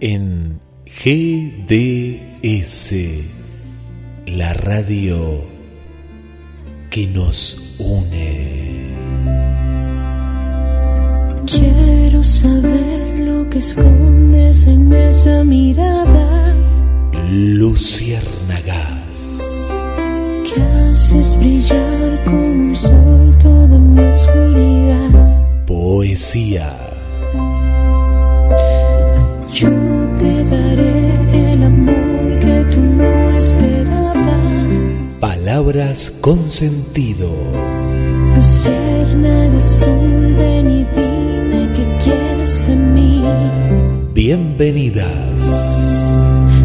En GDS, la radio que nos une. Quiero saber lo que escondes en esa mirada. Luciérnagas. Que haces brillar como un sol toda mi oscuridad. Poesía. Yo te daré el amor que tú no esperabas. Palabras con sentido. Luciérnaga azul, ven y dime qué quieres de mí. Bienvenidas.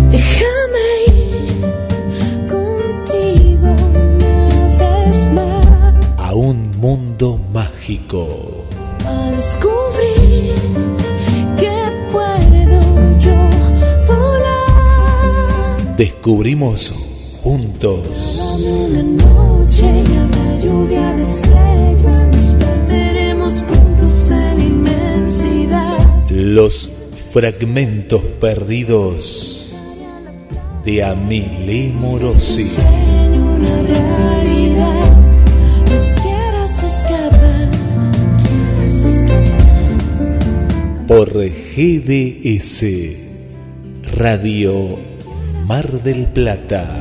Déjame ir contigo una vez más a un mundo mágico. a descubrir Descubrimos juntos Una noche y habrá lluvia de estrellas, nos perderemos juntos en la inmensidad. los fragmentos perdidos de Amile Morosi. Sueño una realidad, no quieras escapar, no quieras escapar. por GDS Radio Mar del Plata.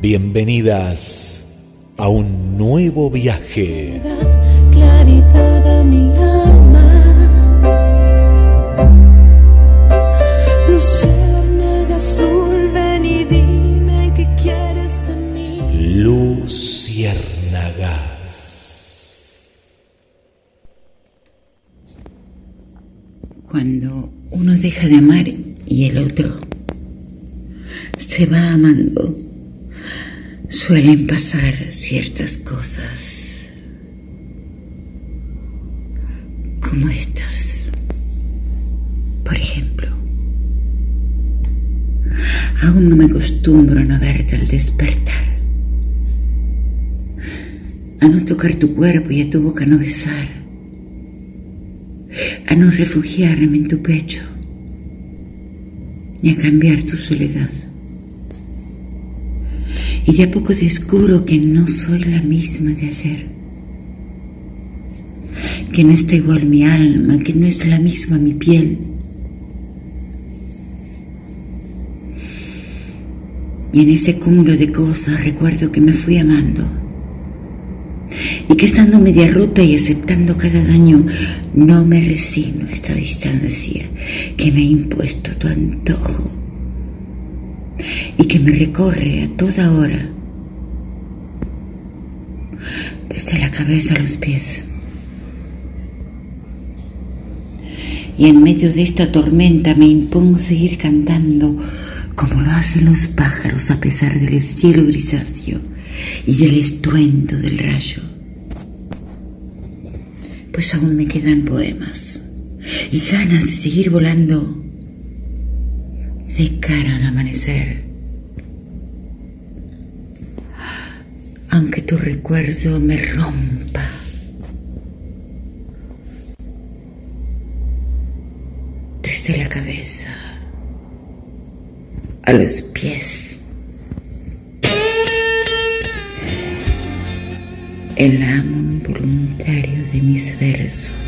Bienvenidas a un nuevo viaje. Claridad mi de amar y el otro se va amando, suelen pasar ciertas cosas como estas. Por ejemplo, aún no me acostumbro a no verte al despertar, a no tocar tu cuerpo y a tu boca no besar a no refugiarme en tu pecho, ni a cambiar tu soledad. Y de a poco descubro que no soy la misma de ayer, que no está igual mi alma, que no es la misma mi piel. Y en ese cúmulo de cosas recuerdo que me fui amando y que estando media rota y aceptando cada daño, no me resigno a esta distancia que me ha impuesto tu antojo y que me recorre a toda hora, desde la cabeza a los pies. Y en medio de esta tormenta me impongo seguir cantando como lo hacen los pájaros a pesar del cielo grisáceo y del estruendo del rayo. Pues aún me quedan poemas y ganas de seguir volando de cara al amanecer. Aunque tu recuerdo me rompa. Desde la cabeza a los pies. El amo involuntario de mis versos.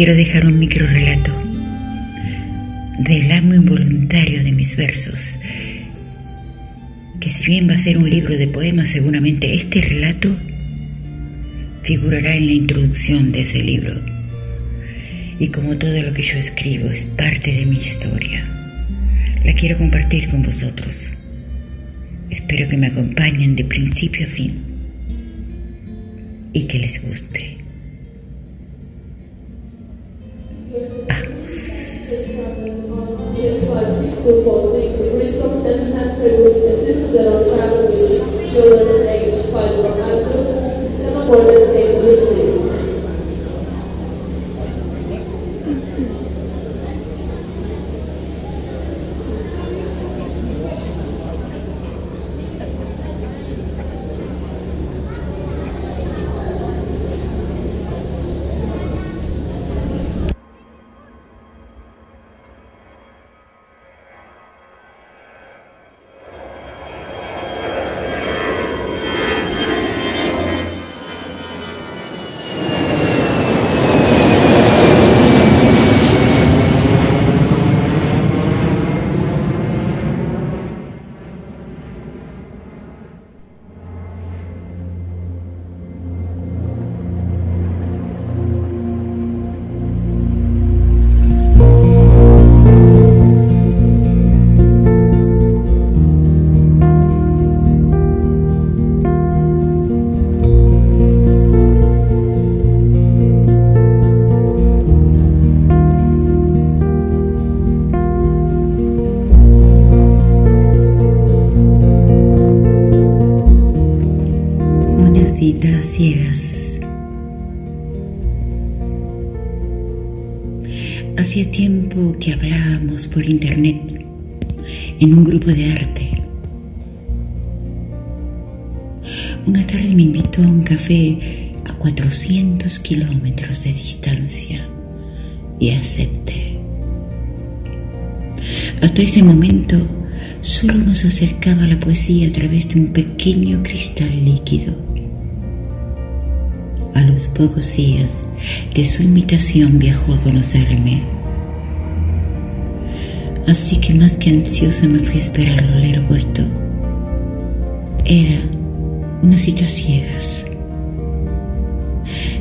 Quiero dejar un micro relato del amo involuntario de mis versos, que si bien va a ser un libro de poemas, seguramente este relato figurará en la introducción de ese libro. Y como todo lo que yo escribo es parte de mi historia, la quiero compartir con vosotros. Espero que me acompañen de principio a fin y que les guste. eu não guardo descer tempo vocês. Tarde me invitó a un café a 400 kilómetros de distancia y acepté. Hasta ese momento solo nos acercaba la poesía a través de un pequeño cristal líquido a los pocos días de su invitación viajó a conocerme. Así que más que ansiosa me fui a esperarlo al aeropuerto. Era una cita ciegas.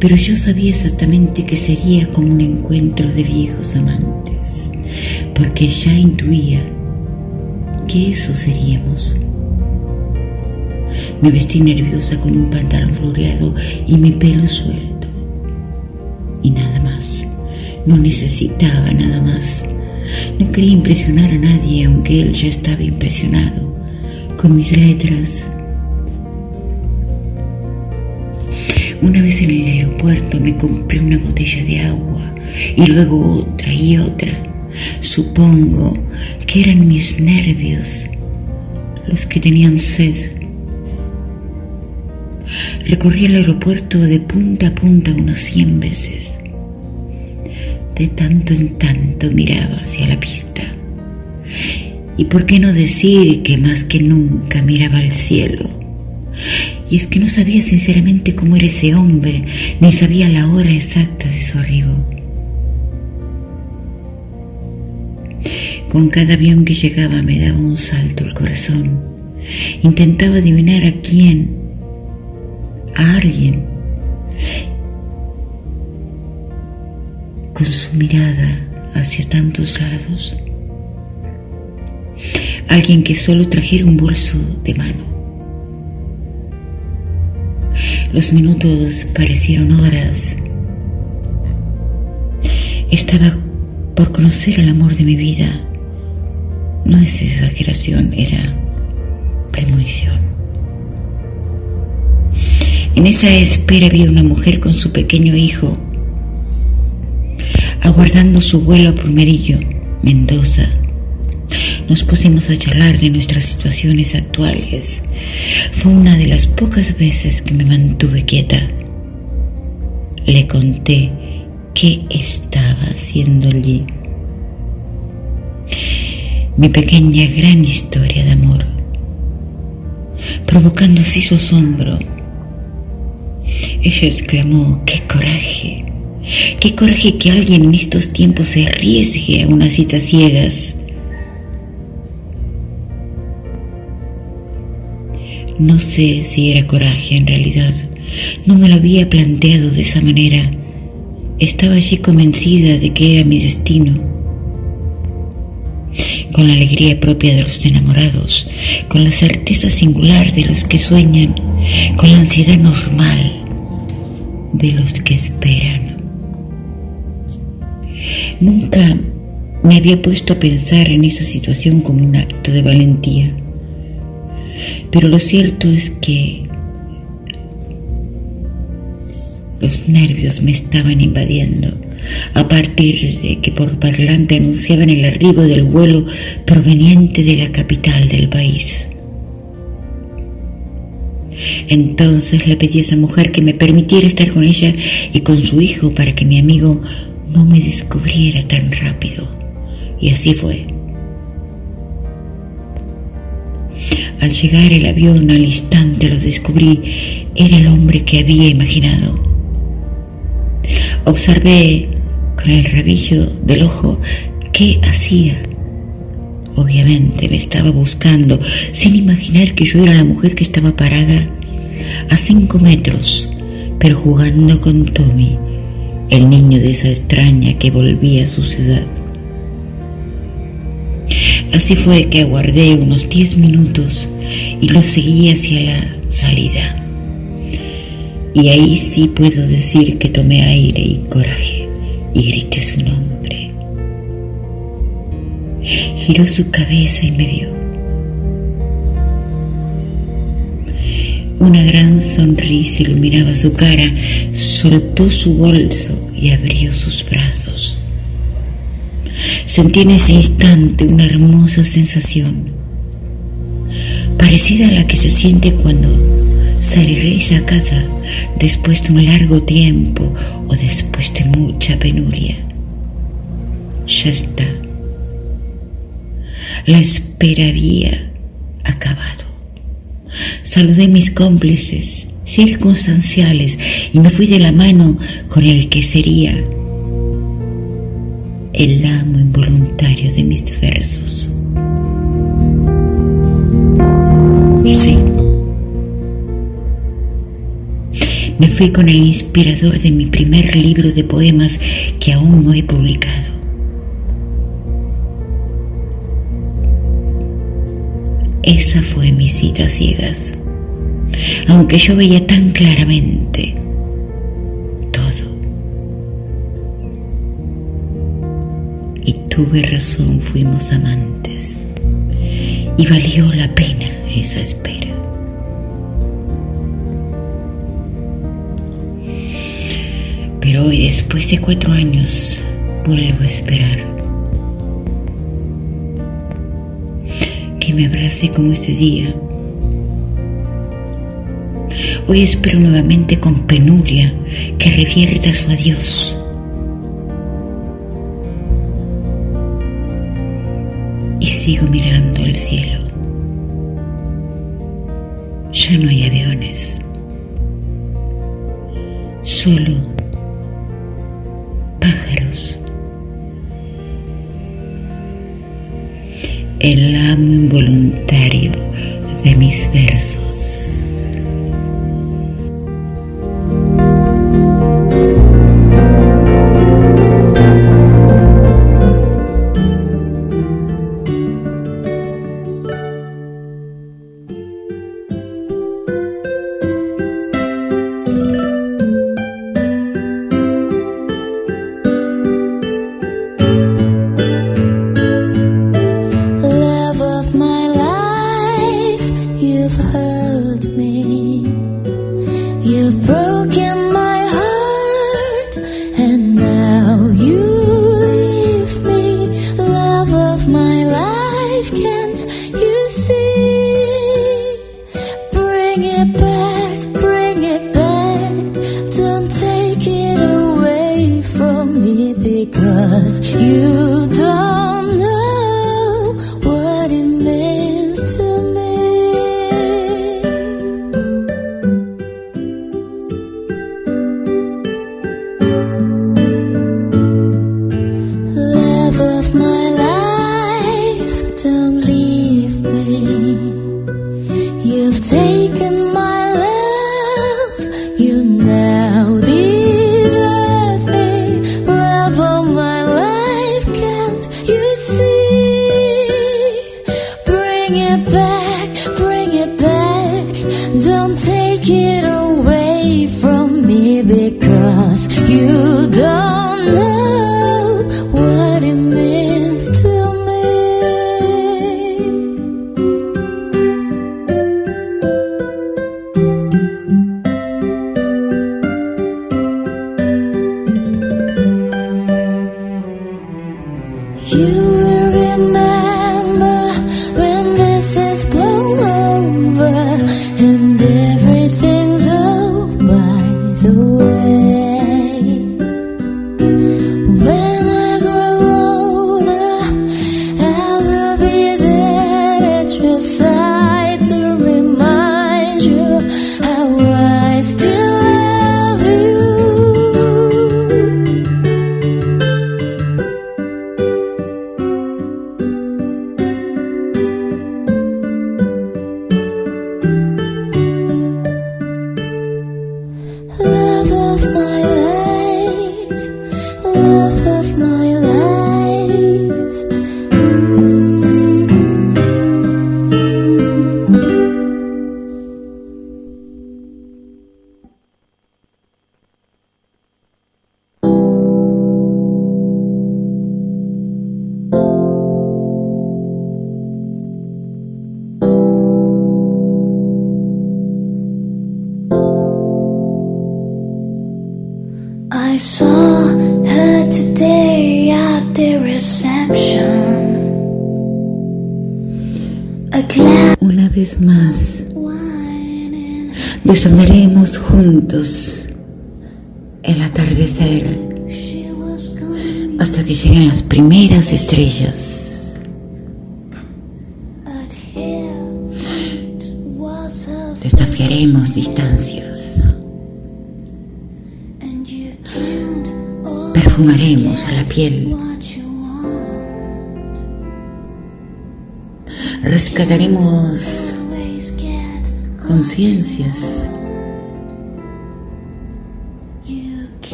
Pero yo sabía exactamente que sería como un encuentro de viejos amantes, porque ya intuía que eso seríamos. Me vestí nerviosa con un pantalón floreado y mi pelo suelto. Y nada más. No necesitaba nada más. No quería impresionar a nadie, aunque él ya estaba impresionado con mis letras. Una vez en el aeropuerto me compré una botella de agua y luego otra y otra. Supongo que eran mis nervios los que tenían sed. Recorrí el aeropuerto de punta a punta unos cien veces. De tanto en tanto miraba hacia la pista. Y por qué no decir que más que nunca miraba al cielo. Y es que no sabía sinceramente cómo era ese hombre, ni sabía la hora exacta de su arribo. Con cada avión que llegaba me daba un salto el corazón. Intentaba adivinar a quién a alguien con su mirada hacia tantos lados. Alguien que solo trajera un bolso de mano. Los minutos parecieron horas. Estaba por conocer el amor de mi vida. No es exageración, era premonición. En esa espera había una mujer con su pequeño hijo, aguardando su vuelo a Plumerillo, Mendoza. Nos pusimos a charlar de nuestras situaciones actuales. Fue una de las pocas veces que me mantuve quieta. Le conté qué estaba haciendo allí. Mi pequeña gran historia de amor, provocando así su asombro ella exclamó, ¡qué coraje! ¡Qué coraje que alguien en estos tiempos se arriesgue a unas citas ciegas! No sé si era coraje en realidad. No me lo había planteado de esa manera. Estaba allí convencida de que era mi destino. con la alegría propia de los enamorados, con la certeza singular de los que sueñan, con la ansiedad normal de los que esperan. Nunca me había puesto a pensar en esa situación como un acto de valentía, pero lo cierto es que los nervios me estaban invadiendo a partir de que por parlante anunciaban el arribo del vuelo proveniente de la capital del país. Entonces le pedí a esa mujer que me permitiera estar con ella y con su hijo para que mi amigo no me descubriera tan rápido. Y así fue. Al llegar el avión al instante lo descubrí. Era el hombre que había imaginado. Observé con el rabillo del ojo qué hacía. Obviamente me estaba buscando, sin imaginar que yo era la mujer que estaba parada a cinco metros, pero jugando con Tommy, el niño de esa extraña que volvía a su ciudad. Así fue que aguardé unos diez minutos y lo seguí hacia la salida. Y ahí sí puedo decir que tomé aire y coraje y grité su nombre. Giró su cabeza y me vio. Una gran sonrisa iluminaba su cara, soltó su bolso y abrió sus brazos. Sentí en ese instante una hermosa sensación, parecida a la que se siente cuando regresa a casa después de un largo tiempo o después de mucha penuria. Ya está. La espera había acabado. Saludé a mis cómplices circunstanciales y me fui de la mano con el que sería el amo involuntario de mis versos. Sí. Me fui con el inspirador de mi primer libro de poemas que aún no he publicado. Esa fue mi cita ciegas, aunque yo veía tan claramente tuve razón, fuimos amantes, y valió la pena esa espera. Pero hoy, después de cuatro años, vuelvo a esperar. Que me abrace como ese día. Hoy espero nuevamente con penuria que revierta su adiós. Y sigo mirando el cielo. Ya no hay aviones. Solo pájaros. El amo involuntario de mis versos.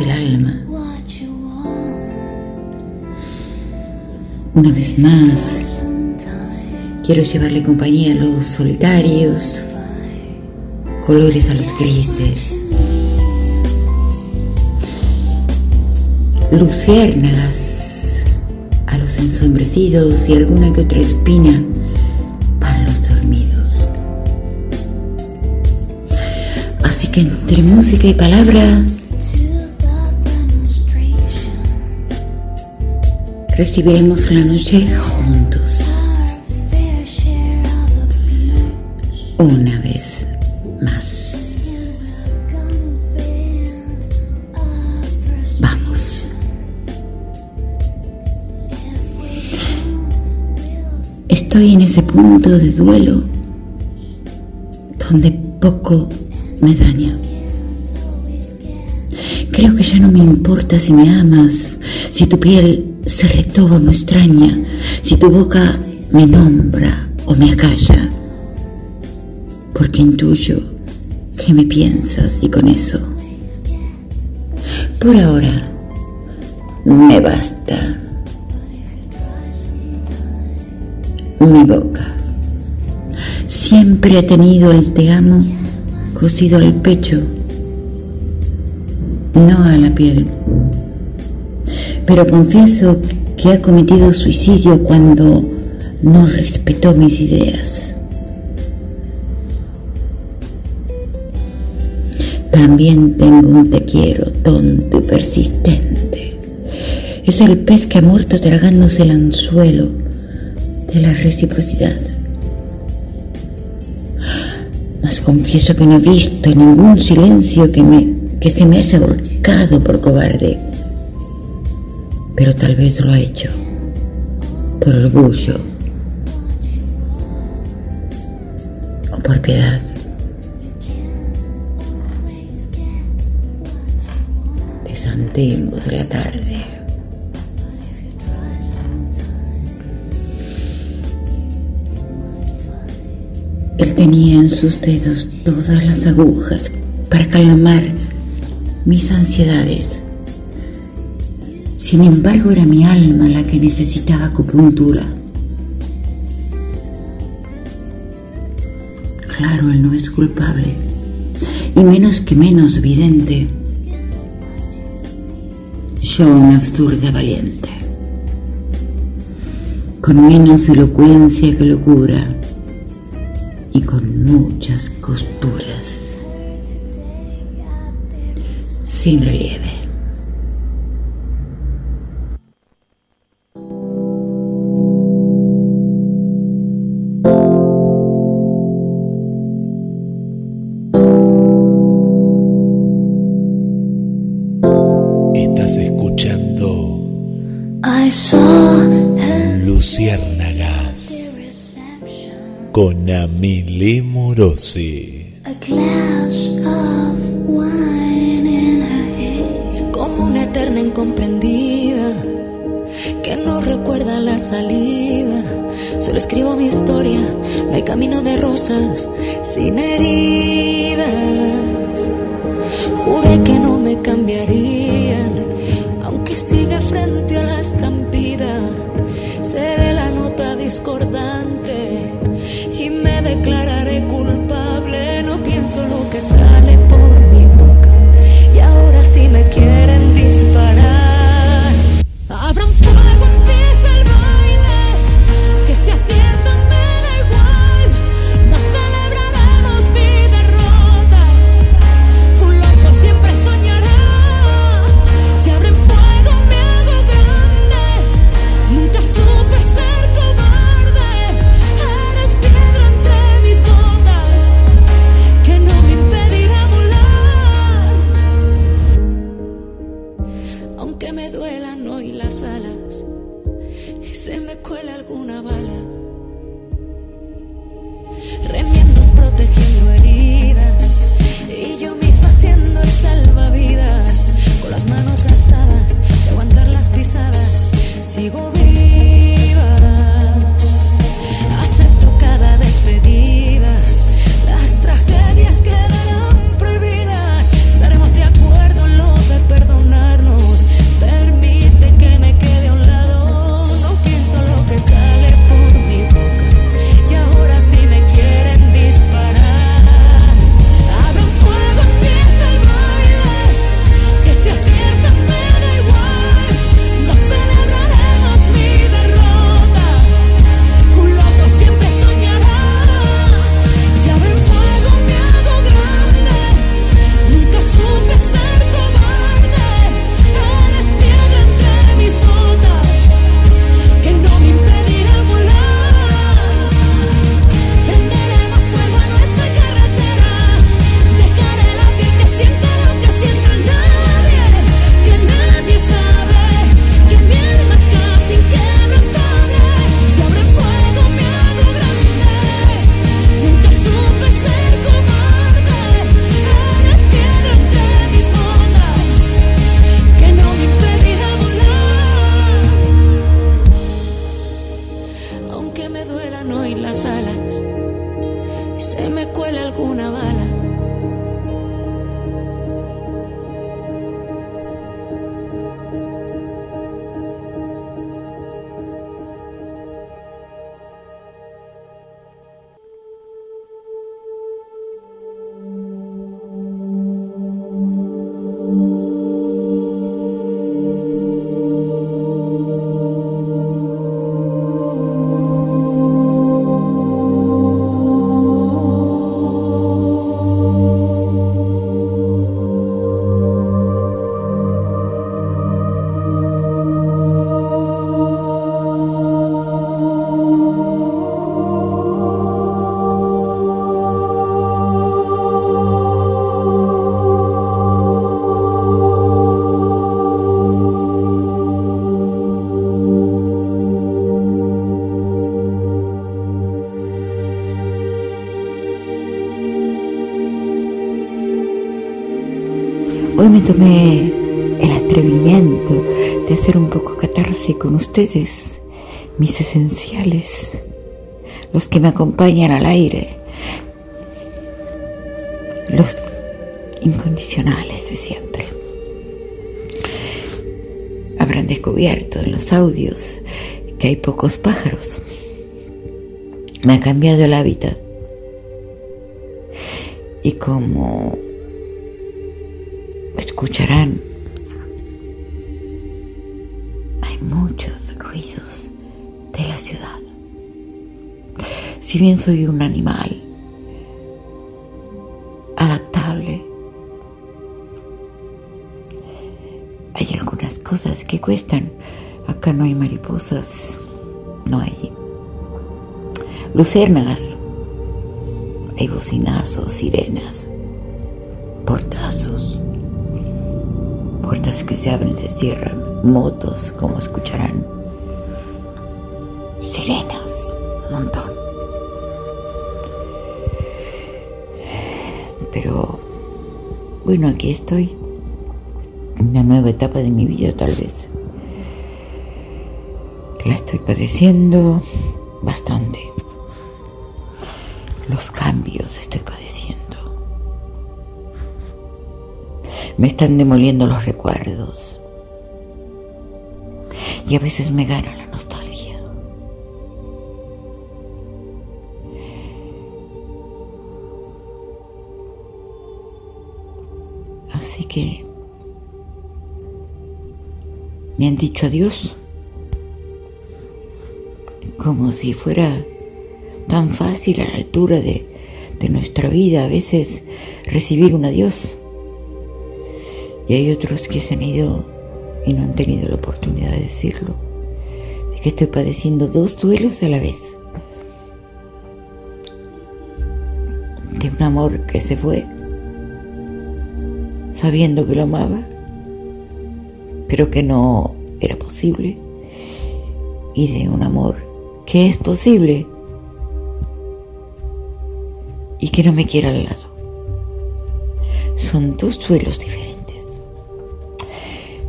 El alma. Una vez más, quiero llevarle compañía a los solitarios, colores a los grises, luciérnagas a los ensombrecidos y alguna que otra espina para los dormidos. Así que entre música y palabra recibiremos la noche juntos, una vez más. Vamos. Estoy en ese punto de duelo donde poco me daña. Creo que ya no me importa si me amas, si tu piel se retoba me extraña, si tu boca me nombra o me acalla, porque intuyo que me piensas y con eso, por ahora, me basta. Mi boca siempre ha tenido el te amo cosido al pecho, no a la piel. Pero confieso que ha cometido suicidio cuando no respetó mis ideas. También tengo un te quiero tonto y persistente. Es el pez que ha muerto tragándose el anzuelo de la reciprocidad. Mas confieso que no he visto ningún silencio que, me, que se me haya volcado por cobarde. Pero tal vez lo ha hecho por orgullo o por piedad. Desandemos la tarde. Él tenía en sus dedos todas las agujas para calmar mis ansiedades. Sin embargo, era mi alma la que necesitaba acupuntura. Claro, él no es culpable, y menos que menos vidente. Yo, una absurda valiente, con menos elocuencia que locura y con muchas costuras sin relieve. Con Amile Morosi. a glass of wine in her como una eterna incomprendida que no recuerda la salida. Solo escribo mi historia, no hay camino de rosas sin heridas. Juré que no me cambiarían, aunque siga frente a la estampida. Seré la nota discordante declararé culpable. No pienso lo que sale por mi boca y ahora sí me quieren tomé el atrevimiento de hacer un poco catarse con ustedes, mis esenciales, los que me acompañan al aire, los incondicionales de siempre. Habrán descubierto en los audios que hay pocos pájaros. Me ha cambiado el hábitat. Y como escucharán, hay muchos ruidos de la ciudad. Si bien soy un animal adaptable, hay algunas cosas que cuestan. Acá no hay mariposas, no hay luciérnagas, hay bocinazos, sirenas, se abren se cierran, motos, como escucharán, sirenas, un montón. Pero bueno, aquí estoy, una nueva etapa de mi vida tal vez. La estoy padeciendo bastante. Los cambios estoy padeciendo. Me están demoliendo los recuerdos. Y a veces me gana la nostalgia. Así que me han dicho adiós como si fuera tan fácil a la altura de, de nuestra vida a veces recibir un adiós. Y hay otros que se han ido y no han tenido la oportunidad de decirlo. Así que estoy padeciendo dos duelos a la vez. De un amor que se fue, sabiendo que lo amaba, pero que no era posible. Y de un amor que es posible y que no me quiera al lado. Son dos duelos diferentes.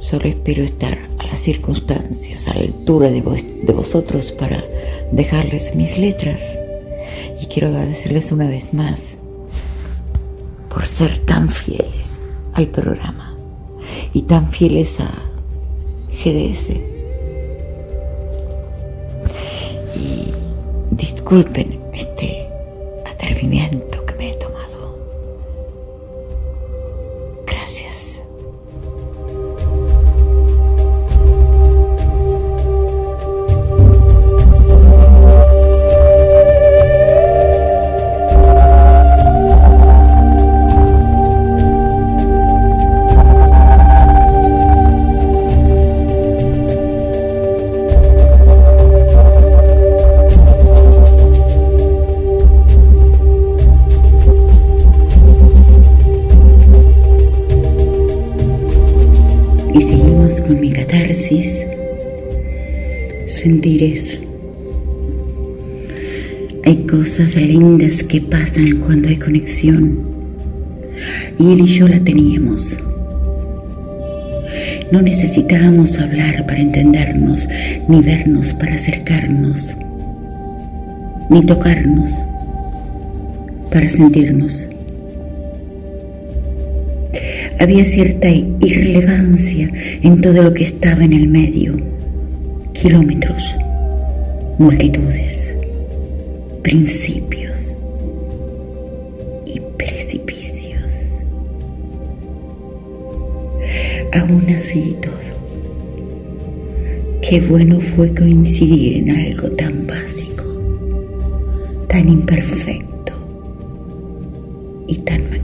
Solo espero estar a las circunstancias, a la altura de, vos, de vosotros para dejarles mis letras. Y quiero agradecerles una vez más por ser tan fieles al programa y tan fieles a GDS. Y disculpen este atrevimiento que pasan cuando hay conexión. Y él y yo la teníamos. No necesitábamos hablar para entendernos, ni vernos para acercarnos, ni tocarnos para sentirnos. Había cierta irrelevancia en todo lo que estaba en el medio. Kilómetros, multitudes, principios Aún así todo, qué bueno fue coincidir en algo tan básico, tan imperfecto y tan magnífico.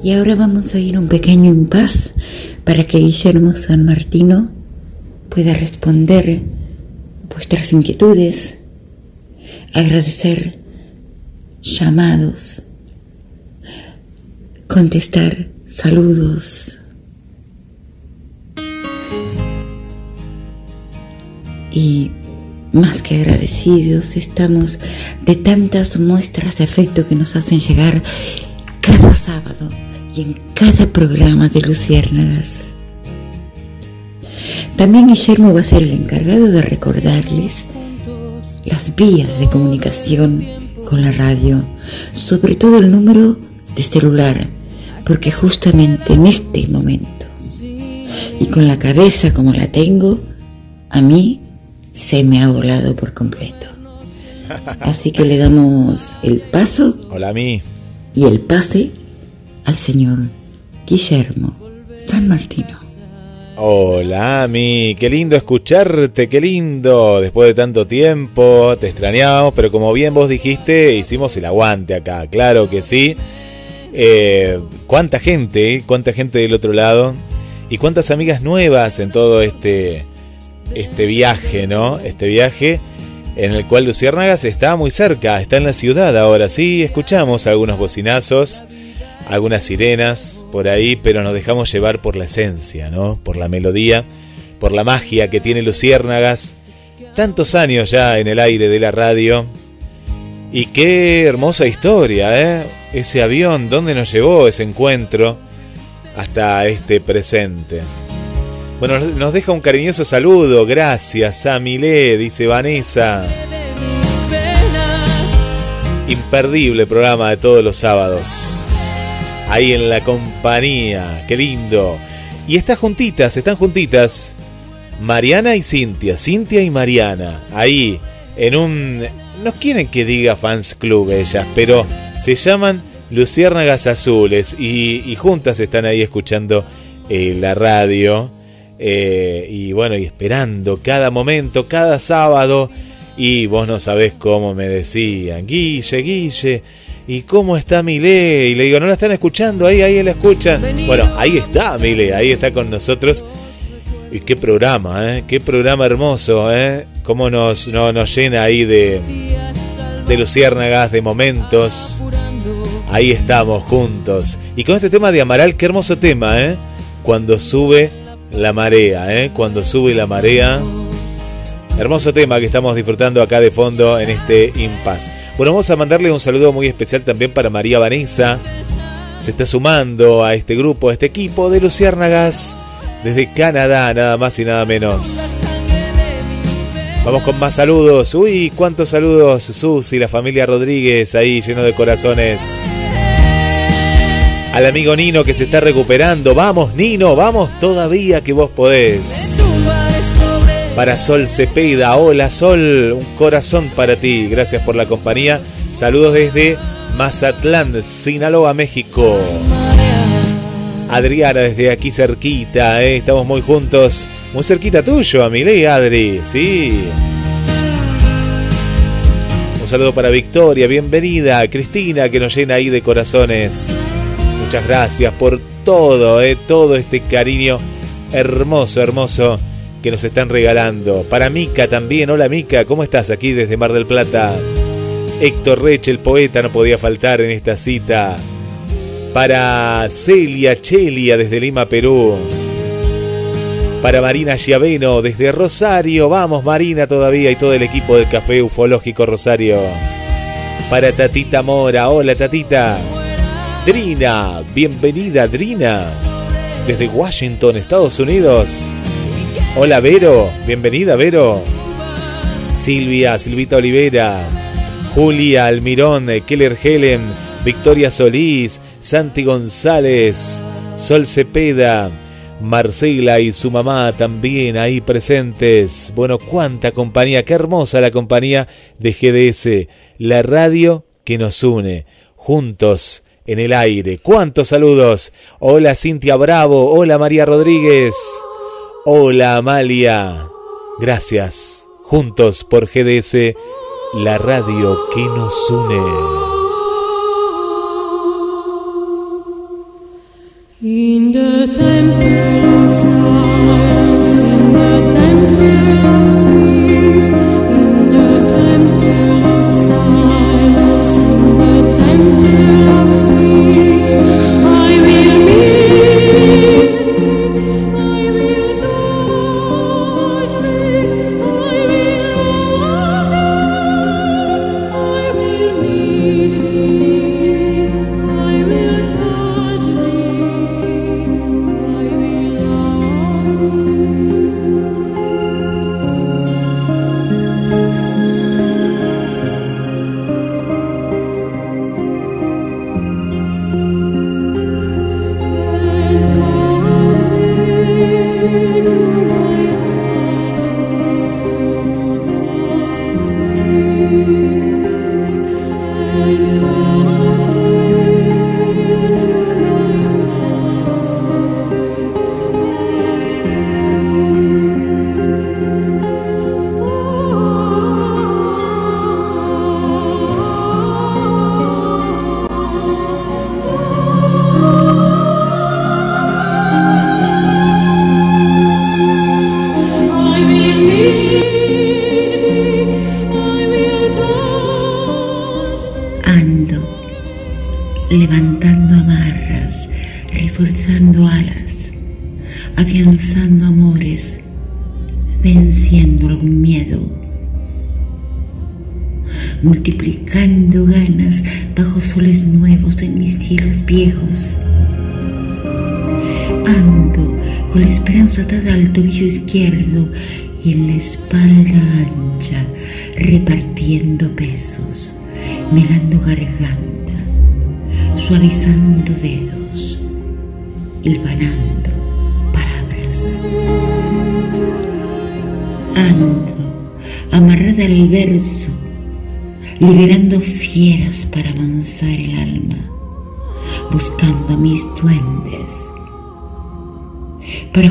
Y ahora vamos a ir un pequeño impas para que Guillermo San Martino pueda responder vuestras inquietudes, agradecer llamados, contestar saludos. Y más que agradecidos estamos de tantas muestras de afecto que nos hacen llegar cada sábado en cada programa de Luciérnagas. También Guillermo va a ser el encargado de recordarles las vías de comunicación con la radio, sobre todo el número de celular, porque justamente en este momento, y con la cabeza como la tengo, a mí se me ha volado por completo. Así que le damos el paso. Hola a mí. Y el pase al señor Guillermo San Martino. Hola, Ami, qué lindo escucharte, qué lindo. Después de tanto tiempo, te extrañamos, pero como bien vos dijiste, hicimos el aguante acá, claro que sí. Eh, cuánta gente, cuánta gente del otro lado y cuántas amigas nuevas en todo este, este viaje, ¿no? Este viaje en el cual Luciérnagas está muy cerca, está en la ciudad ahora. Sí, escuchamos algunos bocinazos, algunas sirenas por ahí, pero nos dejamos llevar por la esencia, ¿no? Por la melodía, por la magia que tiene Luciérnagas. Tantos años ya en el aire de la radio. Y qué hermosa historia, ¿eh? Ese avión, ¿dónde nos llevó ese encuentro hasta este presente? Bueno, nos deja un cariñoso saludo. Gracias, Samile, dice Vanessa. Imperdible programa de todos los sábados. Ahí en la compañía. Qué lindo. Y están juntitas, están juntitas. Mariana y Cintia. Cintia y Mariana. Ahí, en un... No quieren que diga fans club ellas, pero se llaman Luciérnagas Azules y, juntas están ahí escuchando eh, la radio eh, y bueno, y esperando cada momento, cada sábado. Y vos no sabés cómo me decían, Guille, Guille, ¿y cómo está Mile? Y le digo, ¿no la están escuchando? Ahí, ahí la escuchan. Bueno, ahí está Mile, ahí está con nosotros. Y qué programa, ¿eh? Qué programa hermoso, ¿eh? Cómo nos, nos llena ahí de, de luciérnagas, de momentos. Ahí estamos juntos. Y con este tema de Amaral, qué hermoso tema, ¿eh? Cuando sube la marea, ¿eh? Cuando sube la marea. Hermoso tema que estamos disfrutando acá de fondo en este impas. Bueno, vamos a mandarle un saludo muy especial también para María Vanessa. Se está sumando a este grupo, a este equipo de Luciérnagas desde Canadá, nada más y nada menos. Vamos con más saludos. Uy, cuántos saludos, Sus y la familia Rodríguez ahí lleno de corazones al amigo Nino que se está recuperando. Vamos, Nino, vamos todavía que vos podés. Para Sol Cepeda, hola Sol, un corazón para ti, gracias por la compañía. Saludos desde Mazatlán, Sinaloa, México. Adriana desde aquí cerquita, ¿eh? estamos muy juntos, muy cerquita tuyo, a Adri, sí. Un saludo para Victoria, bienvenida, Cristina que nos llena ahí de corazones. Muchas gracias por todo, eh, todo este cariño hermoso, hermoso que nos están regalando. Para Mica también, hola Mica, ¿cómo estás aquí desde Mar del Plata? Héctor Rech, el poeta, no podía faltar en esta cita. Para Celia Chelia desde Lima, Perú. Para Marina Giaveno desde Rosario. Vamos Marina todavía y todo el equipo del Café Ufológico Rosario. Para Tatita Mora. Hola Tatita. Drina, bienvenida Drina, desde Washington, Estados Unidos. Hola Vero, bienvenida Vero. Silvia, Silvita Olivera, Julia Almirón, Keller Helen, Victoria Solís, Santi González, Sol Cepeda, Marcela y su mamá también ahí presentes. Bueno, cuánta compañía, qué hermosa la compañía de GDS, la radio que nos une, juntos en el aire. ¿Cuántos saludos? Hola Cintia Bravo, hola María Rodríguez, Hola Amalia. Gracias. Juntos por GDS, la radio que nos une.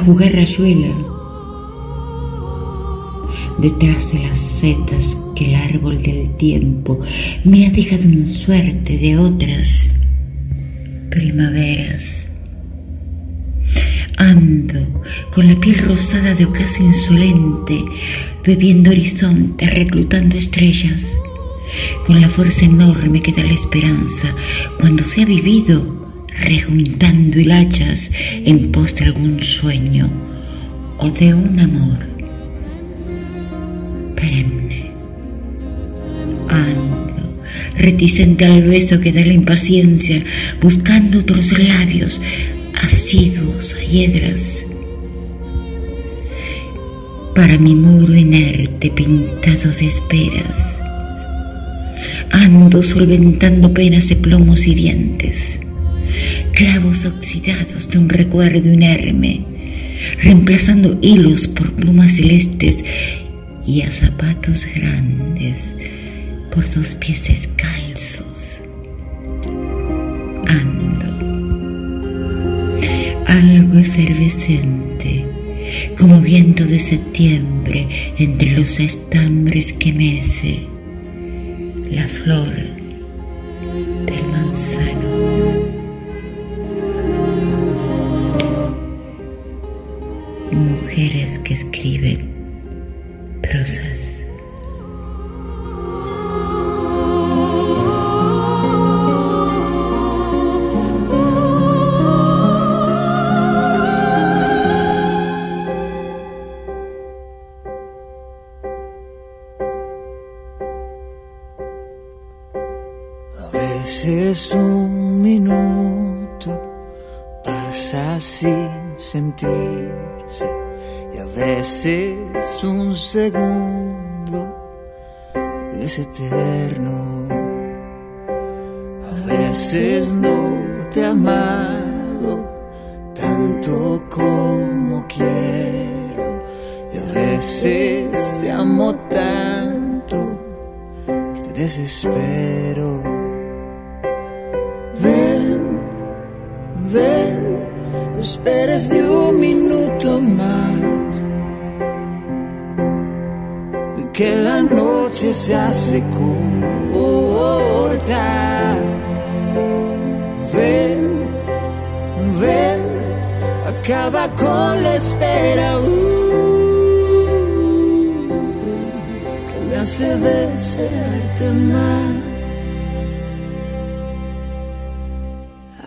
Jugar detrás de las setas que el árbol del tiempo me ha dejado en suerte de otras primaveras. Ando con la piel rosada de ocaso insolente, bebiendo horizonte, reclutando estrellas, con la fuerza enorme que da la esperanza cuando se ha vivido, rejuntando hilachas en pos de algún sueño o de un amor perenne. Ando, reticente al beso que da la impaciencia, buscando otros labios asiduos a hiedras. Para mi muro inerte pintado de esperas, ando solventando penas de plomos hirientes, clavos oxidados de un recuerdo inerme, reemplazando hilos por plumas celestes y a zapatos grandes por dos pies descalzos. Ando, algo efervescente, como viento de septiembre entre los estambres que mece la flor que escriben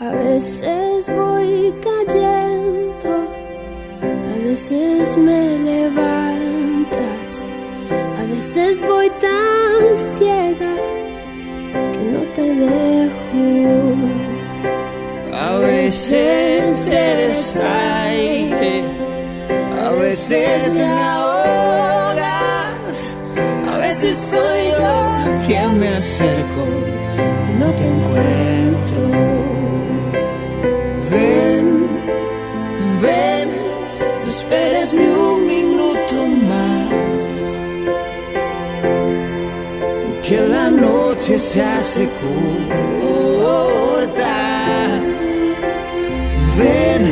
A veces voy cayendo, a veces me levantas, a veces voy tan ciega que no te dejo. A veces eres aire, a veces me ahogas, a veces soy yo quien me acerco y no te encuentro. Se corta. Ven,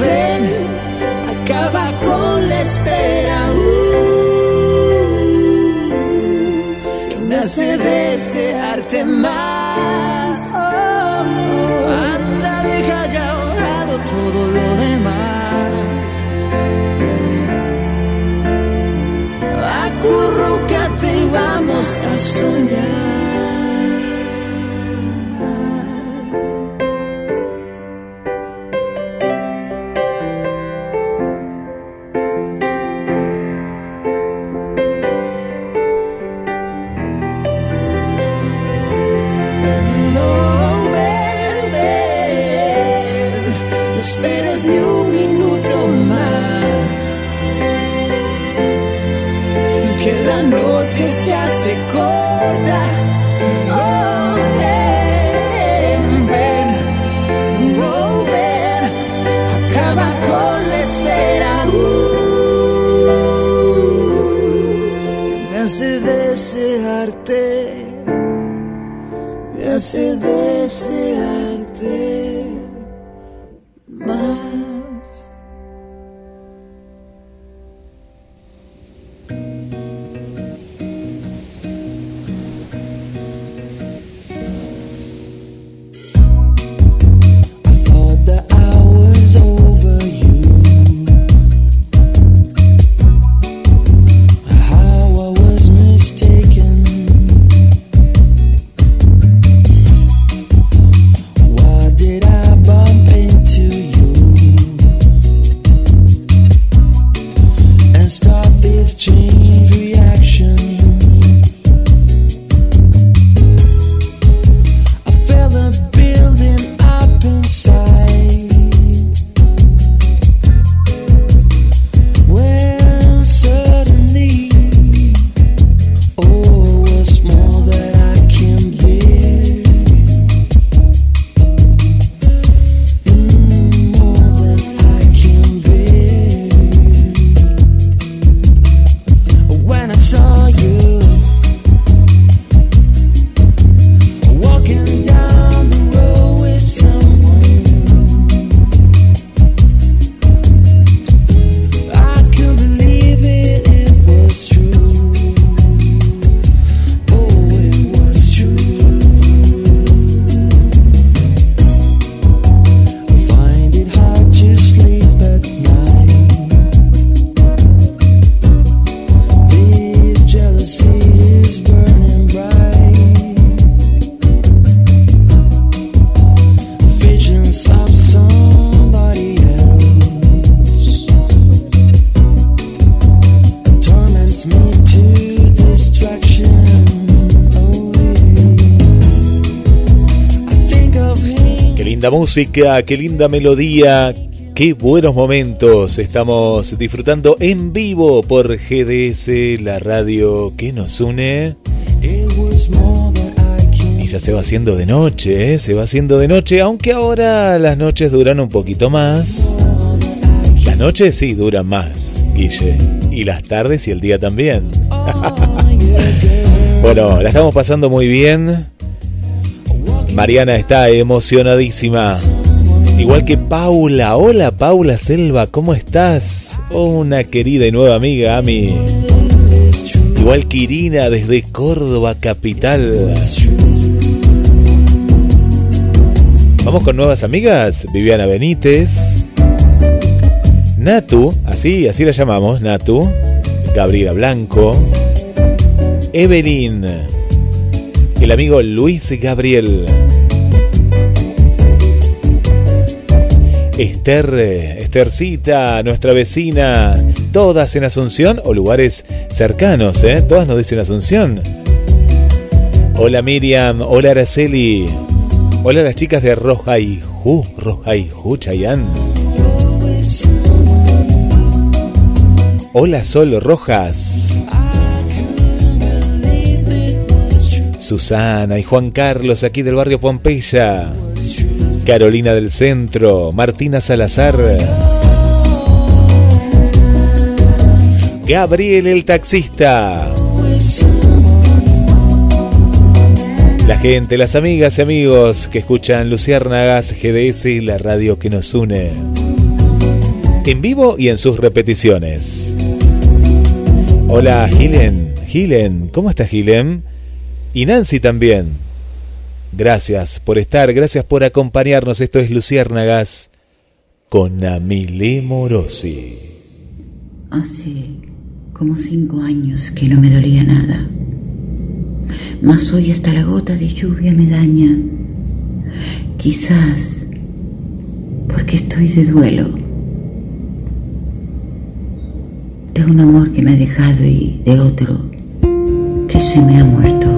ven, acaba con la espera. uh, desearte más. Anda, deja ya a un lado todo lo demás. Acurrúcate y vamos a soñar. Música, qué linda melodía, qué buenos momentos estamos disfrutando en vivo por GDS, la radio que nos une. Y ya se va haciendo de noche, ¿eh? se va haciendo de noche, aunque ahora las noches duran un poquito más. Las noches sí duran más, Guille. Y las tardes y el día también. bueno, la estamos pasando muy bien. Mariana está emocionadísima. Igual que Paula. Hola Paula Selva, ¿cómo estás? Oh, una querida y nueva amiga, Ami. Igual que Irina desde Córdoba, capital. Vamos con nuevas amigas. Viviana Benítez. Natu, así, así la llamamos, Natu. Gabriela Blanco. Evelyn. El amigo Luis Gabriel. Esther, Esthercita, nuestra vecina, todas en Asunción o lugares cercanos, ¿eh? Todas nos dicen Asunción. Hola Miriam, hola Araceli, hola las chicas de Roja y Ju, Roja y Ju, Chayán. Hola Sol Rojas. Susana y Juan Carlos aquí del barrio Pompeya. Carolina del Centro, Martina Salazar, Gabriel el taxista. La gente, las amigas y amigos que escuchan Luciérnagas GDS, la radio que nos une. En vivo y en sus repeticiones. Hola Gilen, Gilen, ¿cómo estás Gilen? Y Nancy también. Gracias por estar, gracias por acompañarnos. Esto es Luciérnagas con Amile Morosi. Hace como cinco años que no me dolía nada. Mas hoy hasta la gota de lluvia me daña. Quizás porque estoy de duelo. De un amor que me ha dejado y de otro que se me ha muerto.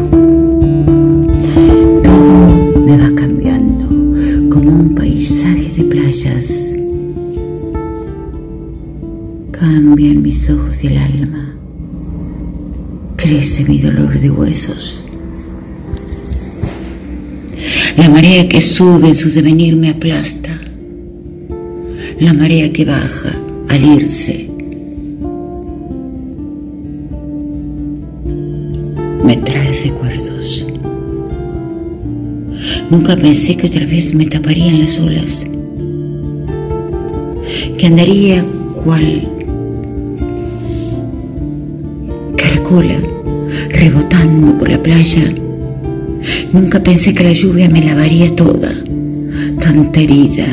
cambian mis ojos y el alma. Crece mi dolor de huesos. La marea que sube en su devenir me aplasta. La marea que baja al irse me trae recuerdos. Nunca pensé que otra vez me taparían las olas que andaría cual caracola rebotando por la playa. Nunca pensé que la lluvia me lavaría toda, tanta herida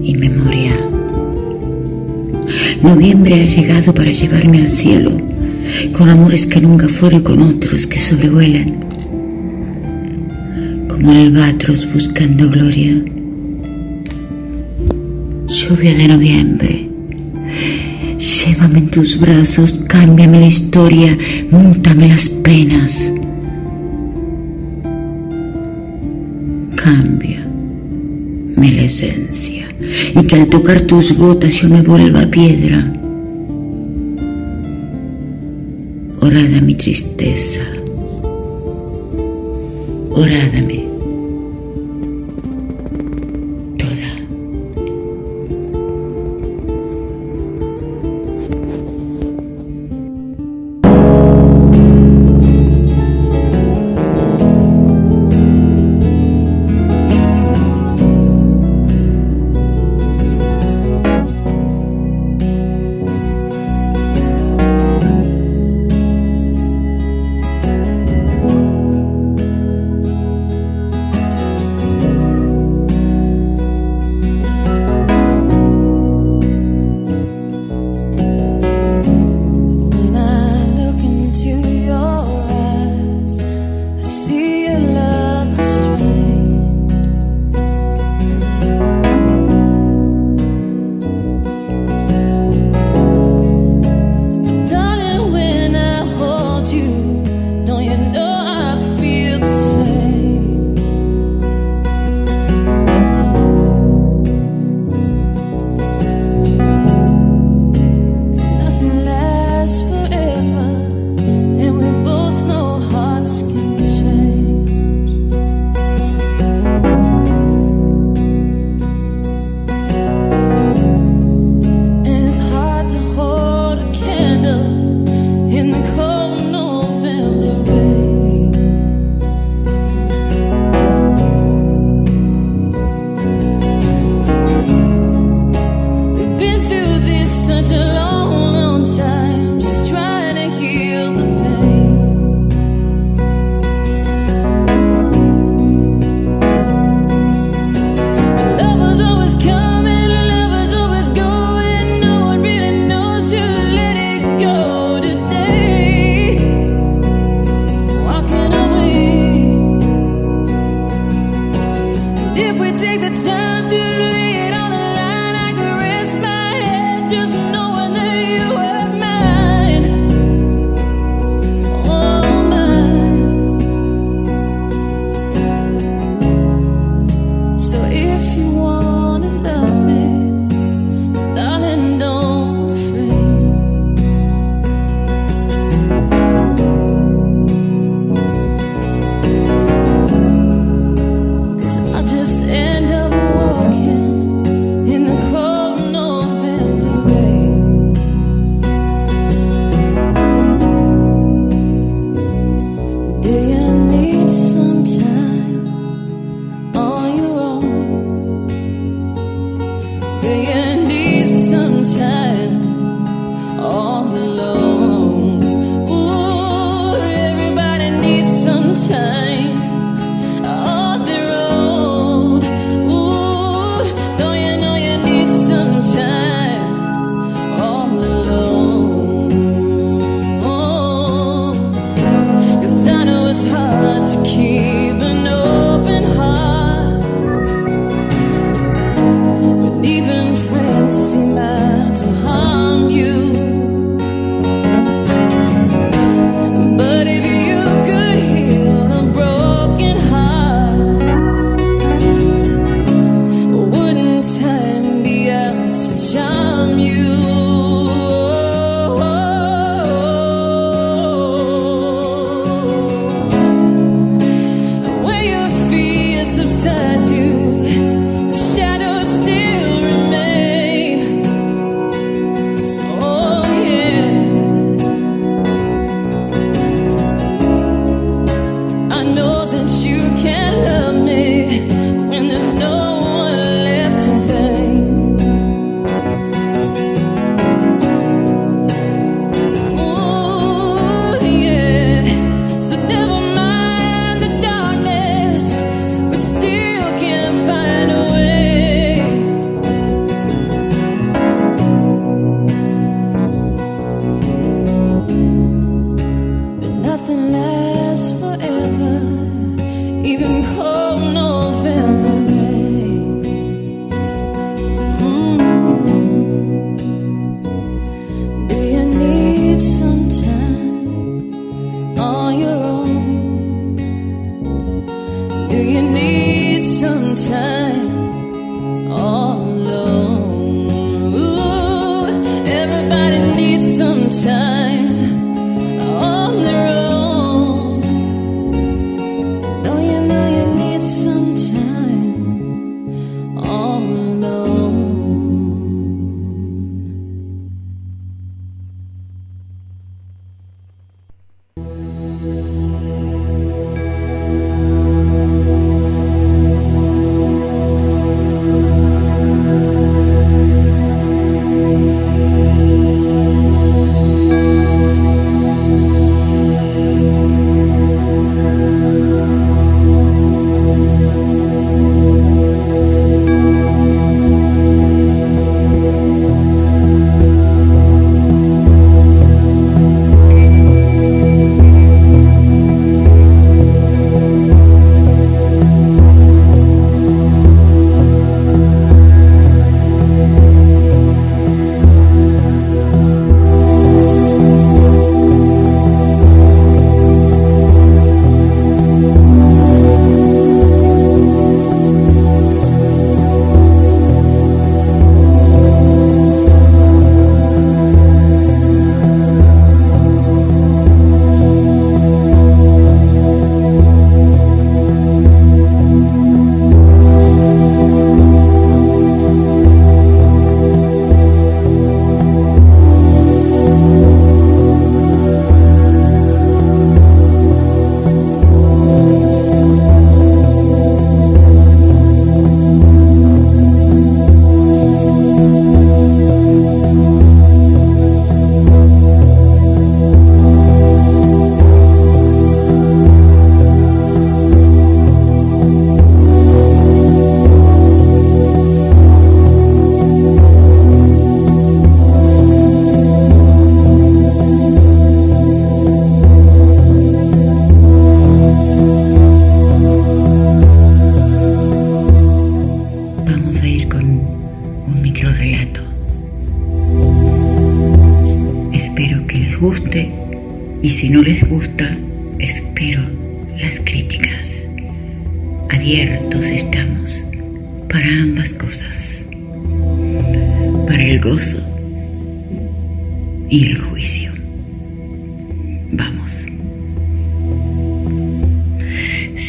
y memoria. Noviembre ha llegado para llevarme al cielo, con amores que nunca fueron con otros que sobrevuelan, como albatros buscando gloria. Lluvia de noviembre, llévame en tus brazos, cámbiame la historia, múntame las penas. Cámbiame la esencia y que al tocar tus gotas yo me vuelva piedra. Orada mi tristeza, orádame toda.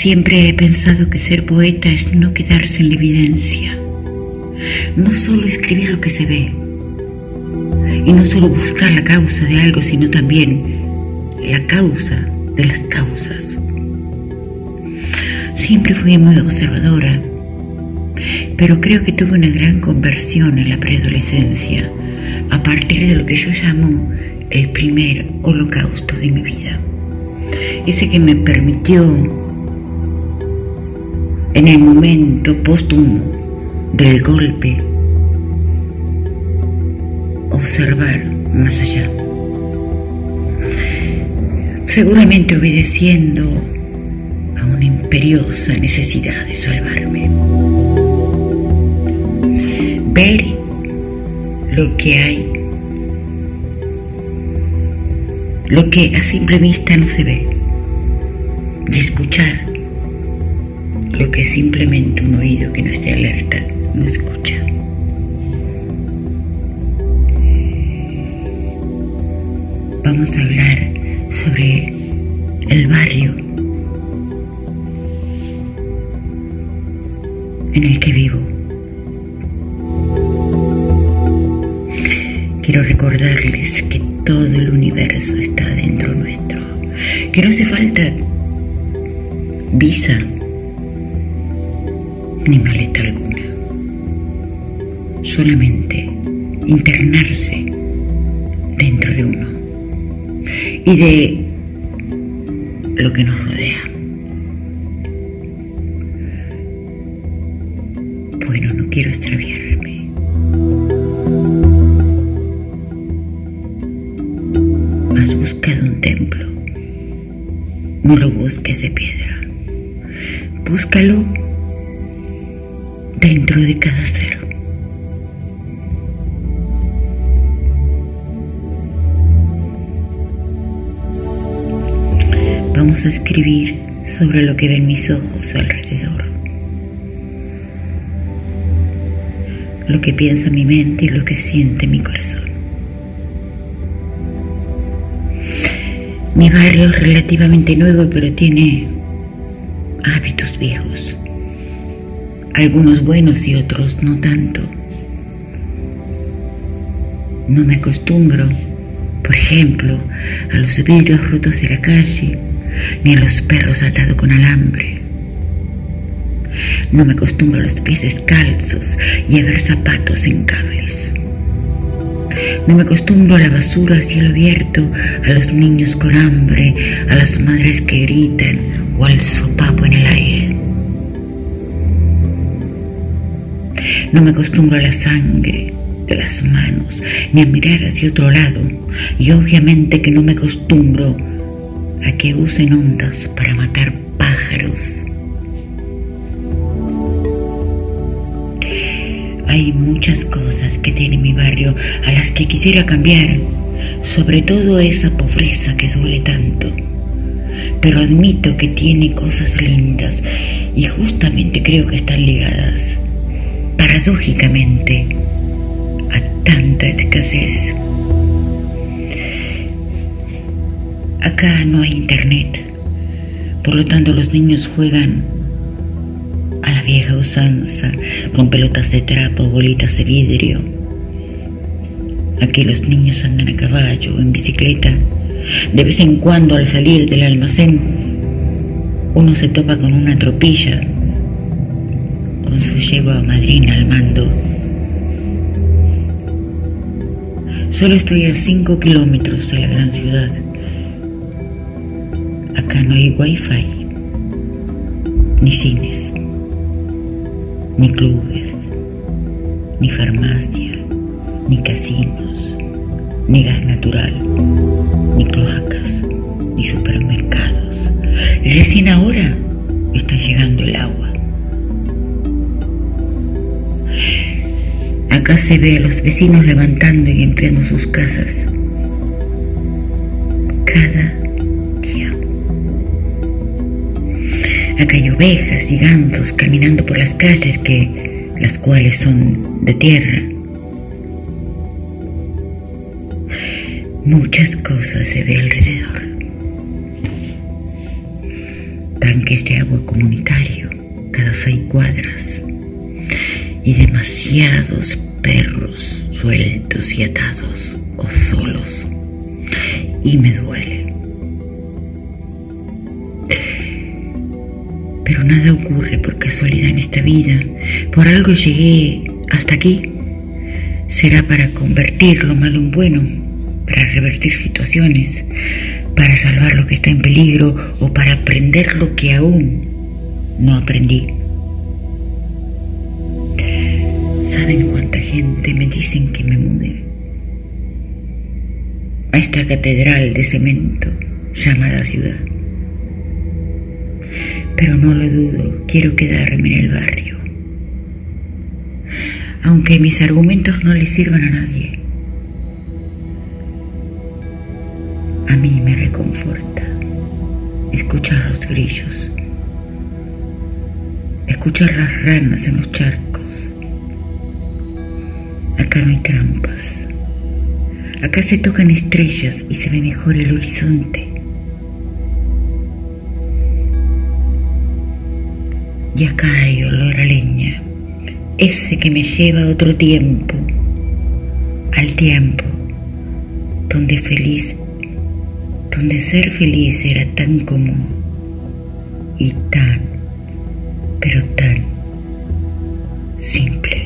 Siempre he pensado que ser poeta es no quedarse en la evidencia, no solo escribir lo que se ve, y no solo buscar la causa de algo, sino también la causa de las causas. Siempre fui muy observadora, pero creo que tuve una gran conversión en la preadolescencia, a partir de lo que yo llamo el primer holocausto de mi vida. Ese que me permitió en el momento póstumo del golpe, observar más allá. Seguramente obedeciendo a una imperiosa necesidad de salvarme. Ver lo que hay, lo que a simple vista no se ve, y escuchar lo que simplemente un oído que no esté alerta no escucha. Vamos a hablar sobre el barrio en el que vivo. Quiero recordarles que todo el universo está dentro nuestro, que no hace falta visa ni maleta alguna. Solamente internarse dentro de uno y de lo que nos rodea. Bueno, no quiero extraviarme. Has buscado un templo. No lo busques de piedra. Búscalo escribir sobre lo que ven mis ojos alrededor. Lo que piensa mi mente y lo que siente mi corazón. Mi barrio es relativamente nuevo, pero tiene hábitos viejos. Algunos buenos y otros no tanto. No me acostumbro, por ejemplo, a los vidrios rotos de la calle, ni a los perros atados con alambre. No me acostumbro a los pies descalzos y a ver zapatos en cables. No me acostumbro a la basura a cielo abierto, a los niños con hambre, a las madres que gritan o al sopapo en el aire. No me acostumbro a la sangre de las manos, ni a mirar hacia otro lado. Y obviamente que no me acostumbro a que usen ondas para matar pájaros. Hay muchas cosas que tiene mi barrio a las que quisiera cambiar, sobre todo esa pobreza que duele tanto. Pero admito que tiene cosas lindas y justamente creo que están ligadas, paradójicamente, a tanta escasez. Acá no hay internet, por lo tanto los niños juegan a la vieja usanza con pelotas de trapo, bolitas de vidrio. Aquí los niños andan a caballo en bicicleta. De vez en cuando al salir del almacén uno se topa con una tropilla con su yegua madrina al mando. Solo estoy a 5 kilómetros de la gran ciudad. Acá no hay wifi, ni cines, ni clubes, ni farmacia, ni casinos, ni gas natural, ni cloacas, ni supermercados. Recién ahora está llegando el agua. Acá se ve a los vecinos levantando y empleando sus casas. Cada Acá hay ovejas y gansos caminando por las calles que las cuales son de tierra. Muchas cosas se ve alrededor. Tanques de agua comunitario cada seis cuadras y demasiados perros sueltos y atados o solos. Y me duele. Nada ocurre por casualidad en esta vida. Por algo llegué hasta aquí. Será para convertir lo malo en bueno, para revertir situaciones, para salvar lo que está en peligro o para aprender lo que aún no aprendí. ¿Saben cuánta gente me dicen que me mude? A esta catedral de cemento llamada ciudad. Pero no lo dudo, quiero quedarme en el barrio. Aunque mis argumentos no le sirvan a nadie. A mí me reconforta escuchar los grillos, escuchar las ranas en los charcos. Acá no hay trampas. Acá se tocan estrellas y se ve mejor el horizonte. Y acá hay olor a leña, ese que me lleva a otro tiempo, al tiempo donde feliz, donde ser feliz era tan común y tan, pero tan simple.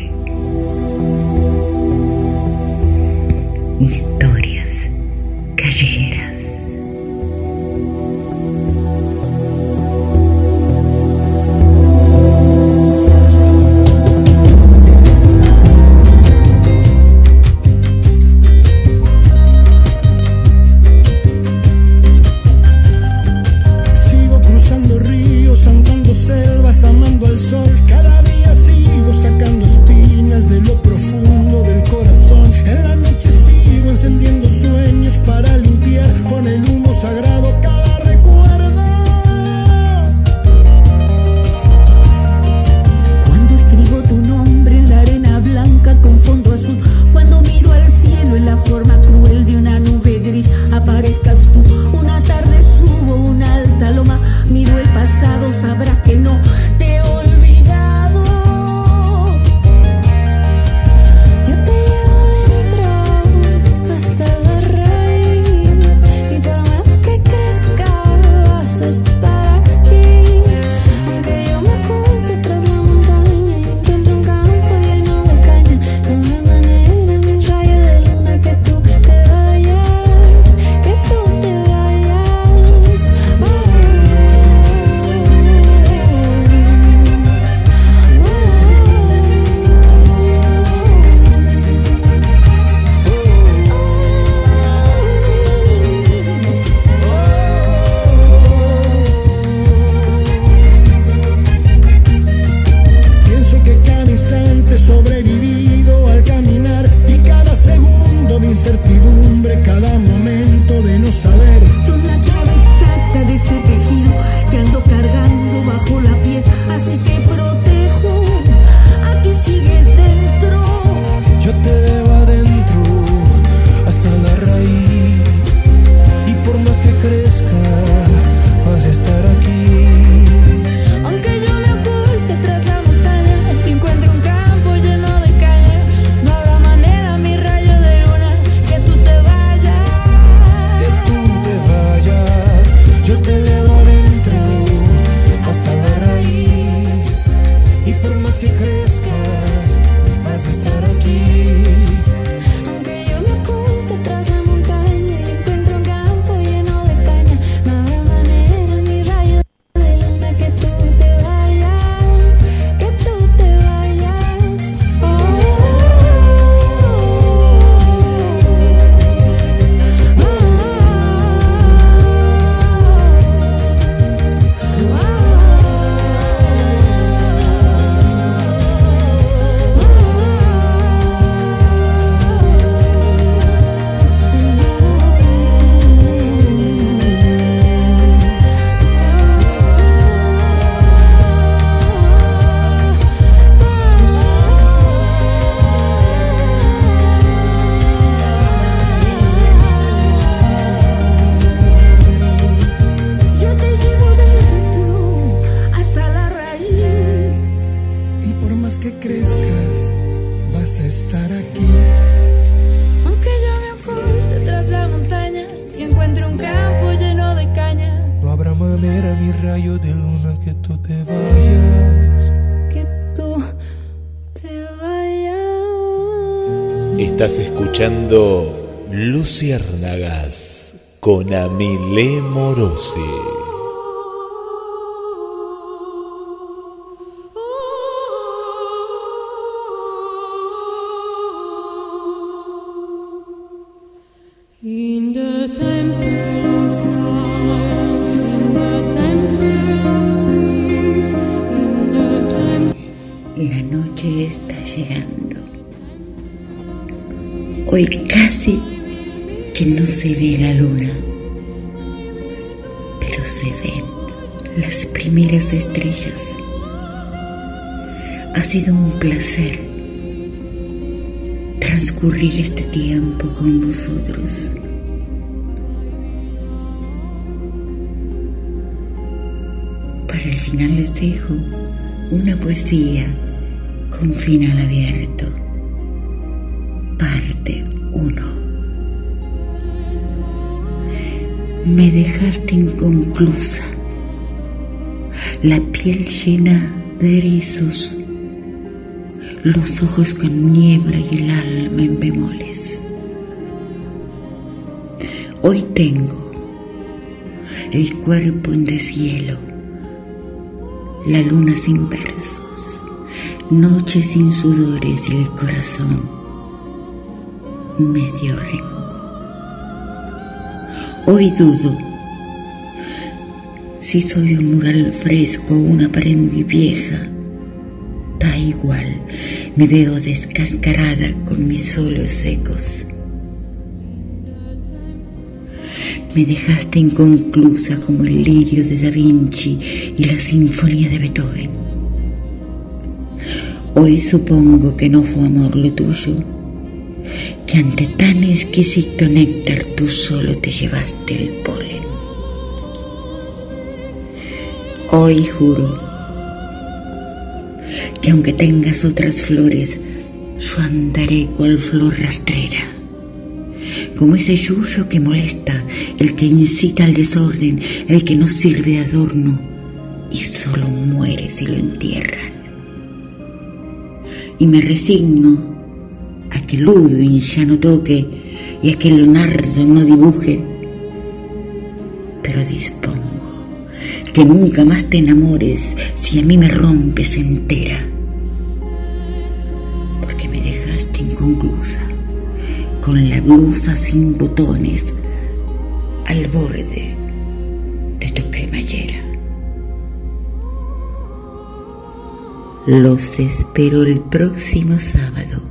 Estás escuchando Luciérnagas con Amilé Morosi. Ha sido un placer transcurrir este tiempo con vosotros. Para el final les dejo una poesía con final abierto. Parte 1. Me dejaste inconclusa, la piel llena de erizos, los ojos con niebla y el alma en bemoles. Hoy tengo el cuerpo en deshielo, la luna sin versos, noche sin sudores y el corazón medio rengo. Hoy dudo si soy un mural fresco o una pared vieja. Da igual, me veo descascarada con mis solos secos. Me dejaste inconclusa como el lirio de Da Vinci y la sinfonía de Beethoven. Hoy supongo que no fue amor lo tuyo, que ante tan exquisito néctar tú solo te llevaste el polen. Hoy juro que aunque tengas otras flores, yo andaré cual flor rastrera, como ese yuyo que molesta, el que incita al desorden, el que no sirve de adorno y solo muere si lo entierran. Y me resigno a que Ludwig ya no toque y a que Leonardo no dibuje, pero dispongo que nunca más te enamores si a mí me rompes entera, inconclusa, con la blusa sin botones al borde de tu cremallera. Los espero el próximo sábado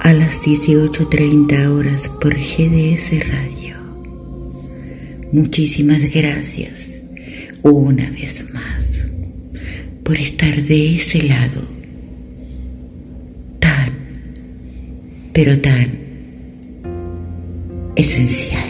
a las 18.30 horas por GDS Radio. Muchísimas gracias una vez más por estar de ese lado tan, pero tan esencial.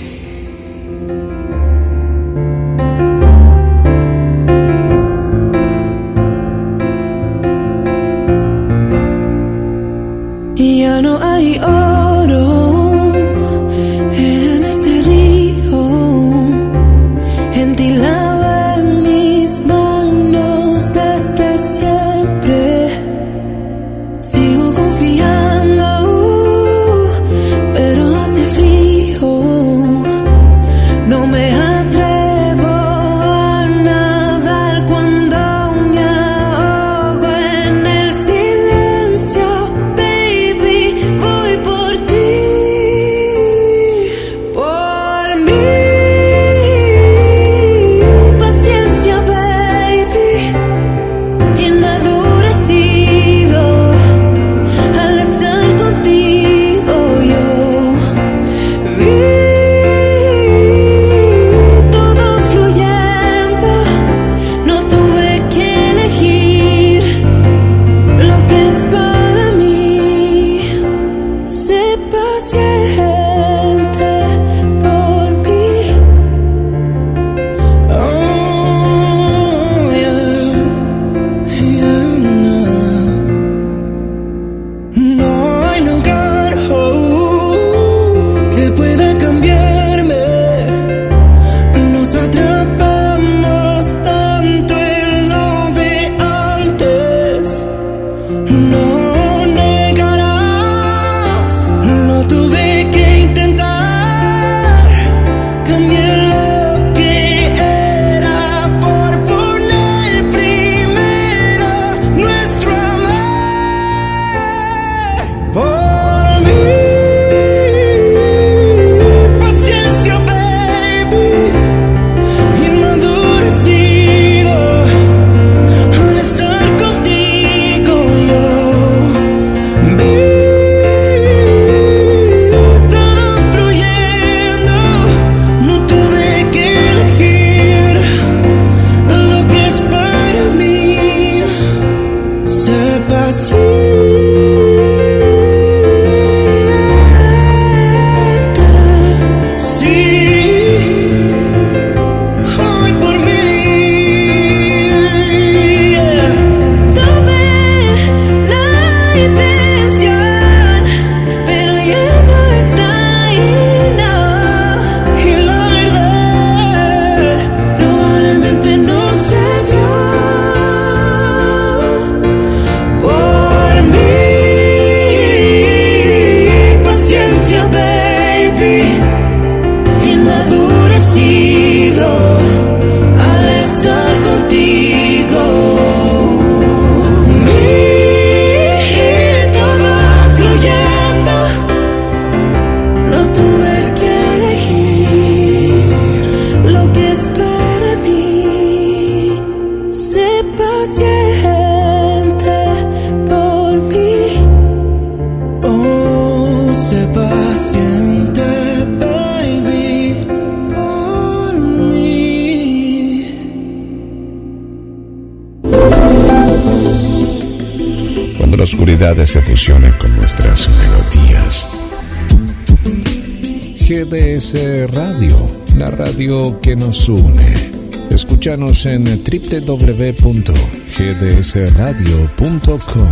Que nos une. Escúchanos en www.gdsradio.com.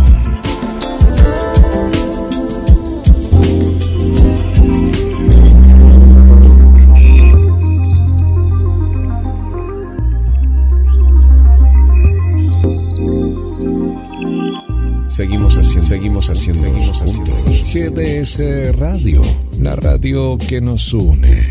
Seguimos haciendo, seguimos haciendo, seguimos juntos. GDS Radio, la radio que nos une.